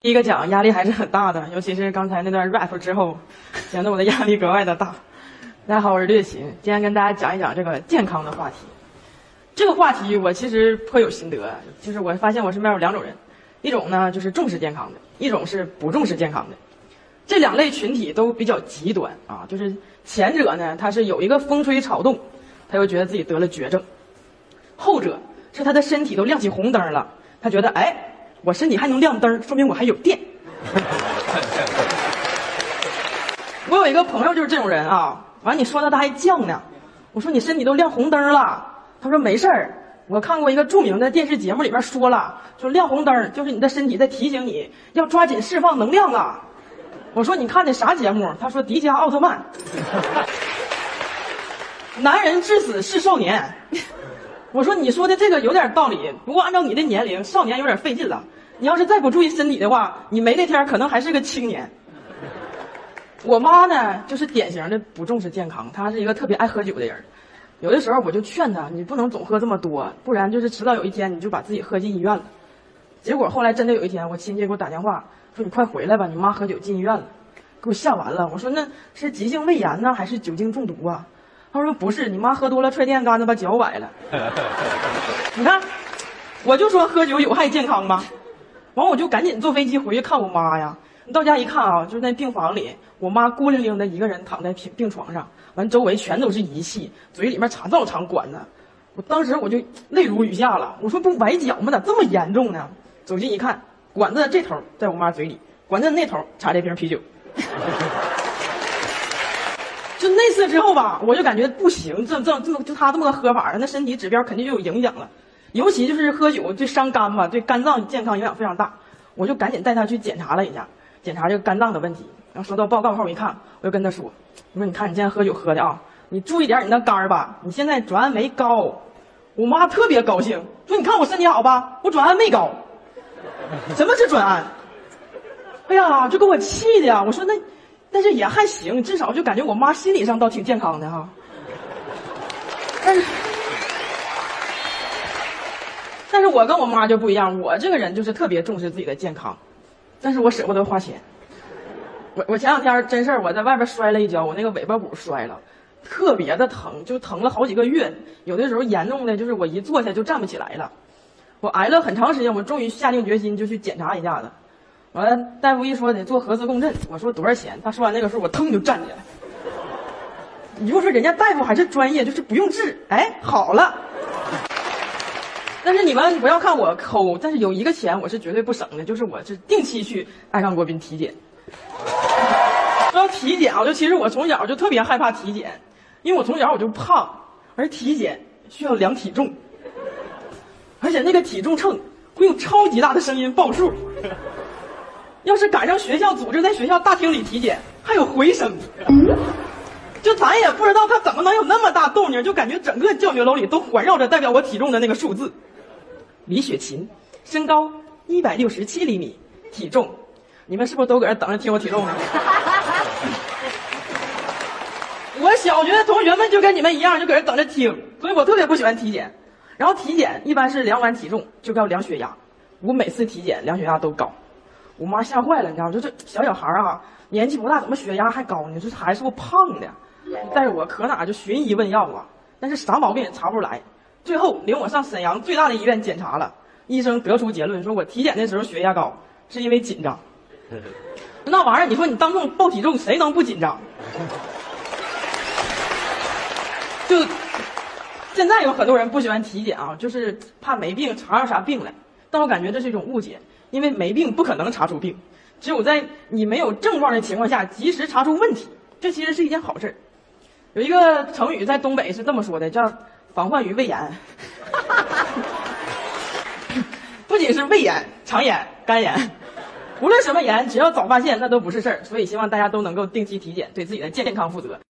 第一个讲压力还是很大的，尤其是刚才那段 rap 之后，显得我的压力格外的大。大家好，我是略琴，今天跟大家讲一讲这个健康的话题。这个话题我其实颇有心得，就是我发现我身边有两种人，一种呢就是重视健康的，一种是不重视健康的。这两类群体都比较极端啊，就是前者呢他是有一个风吹草动，他又觉得自己得了绝症；后者是他的身体都亮起红灯了，他觉得哎。我身体还能亮灯，说明我还有电。我有一个朋友就是这种人啊，完你说他他还犟呢。我说你身体都亮红灯了，他说没事儿。我看过一个著名的电视节目，里边说了，说亮红灯就是你的身体在提醒你要抓紧释放能量啊。我说你看的啥节目？他说迪迦奥特曼。男人至死是少年。我说你说的这个有点道理，不过按照你的年龄，少年有点费劲了。你要是再不注意身体的话，你没那天可能还是个青年。我妈呢，就是典型的不重视健康，她是一个特别爱喝酒的人。有的时候我就劝她，你不能总喝这么多，不然就是迟早有一天你就把自己喝进医院了。结果后来真的有一天，我亲戚给我打电话说：“你快回来吧，你妈喝酒进医院了。”给我吓完了。我说：“那是急性胃炎呢，还是酒精中毒啊？”他说：“不是，你妈喝多了踹电杆子把脚崴了。”你看，我就说喝酒有害健康吧。完，我就赶紧坐飞机回去看我妈呀。到家一看啊，就是那病房里，我妈孤零零的一个人躺在病病床上，完周围全都是仪器，嘴里面插这么长管子。我当时我就泪如雨下了。我说不崴脚吗？咋这么严重呢？走近一看，管子这头在我妈嘴里，管子那头插着一瓶啤酒。那次之后吧，我就感觉不行，这这这就他这么个喝法，那身体指标肯定就有影响了。尤其就是喝酒对伤肝嘛，对肝脏健康影响非常大。我就赶紧带他去检查了一下，检查这个肝脏的问题。然后收到报告后，我一看，我就跟他说：“我说你看你现在喝酒喝的啊，你注意点你那肝儿吧。你现在转氨酶高。”我妈特别高兴，说：“你看我身体好吧？我转氨酶高。什么是转氨？哎呀，就给我气的呀！我说那，但是也还行，至少就感觉我妈心理上倒挺健康的哈。但是。”但是我跟我妈就不一样，我这个人就是特别重视自己的健康，但是我舍不得花钱。我我前两天真事儿，我在外边摔了一跤，我那个尾巴骨摔了，特别的疼，就疼了好几个月，有的时候严重的就是我一坐下就站不起来了。我挨了很长时间，我终于下定决心就去检查一下子。完了，大夫一说得做核磁共振，我说多少钱？他说完那个数，我腾就站起来。你就说人家大夫还是专业，就是不用治，哎，好了。但是你们不要看我抠，但是有一个钱我是绝对不省的，就是我是定期去爱康国宾体检。说到体检啊，就其实我从小就特别害怕体检，因为我从小我就胖，而体检需要量体重，而且那个体重秤会用超级大的声音报数。要是赶上学校组织在学校大厅里体检，还有回声，就咱也不知道他怎么能有那么大动静，就感觉整个教学楼里都环绕着代表我体重的那个数字。李雪琴，身高一百六十七厘米，体重，你们是不是都搁这等着听我体重呢？我小学的同学们就跟你们一样，就搁这等着听，所以我特别不喜欢体检。然后体检一般是量完体重就要量血压，我每次体检量血压都高，我妈吓坏了，你知道吗？就这小小孩啊，年纪不大，怎么血压还高呢？这孩子是不胖的？带着我可哪就寻医问药啊，但是啥毛病也查不出来。最后领我上沈阳最大的医院检查了，医生得出结论说，我体检的时候血压高，是因为紧张。那玩意儿，你说你当众报体重，谁能不紧张？就现在有很多人不喜欢体检啊，就是怕没病查出啥病来。但我感觉这是一种误解，因为没病不可能查出病，只有在你没有症状的情况下及时查出问题，这其实是一件好事有一个成语在东北是这么说的，叫。防患于未然，不仅是胃炎、肠炎、肝炎，无论什么炎，只要早发现，那都不是事儿。所以希望大家都能够定期体检，对自己的健康负责。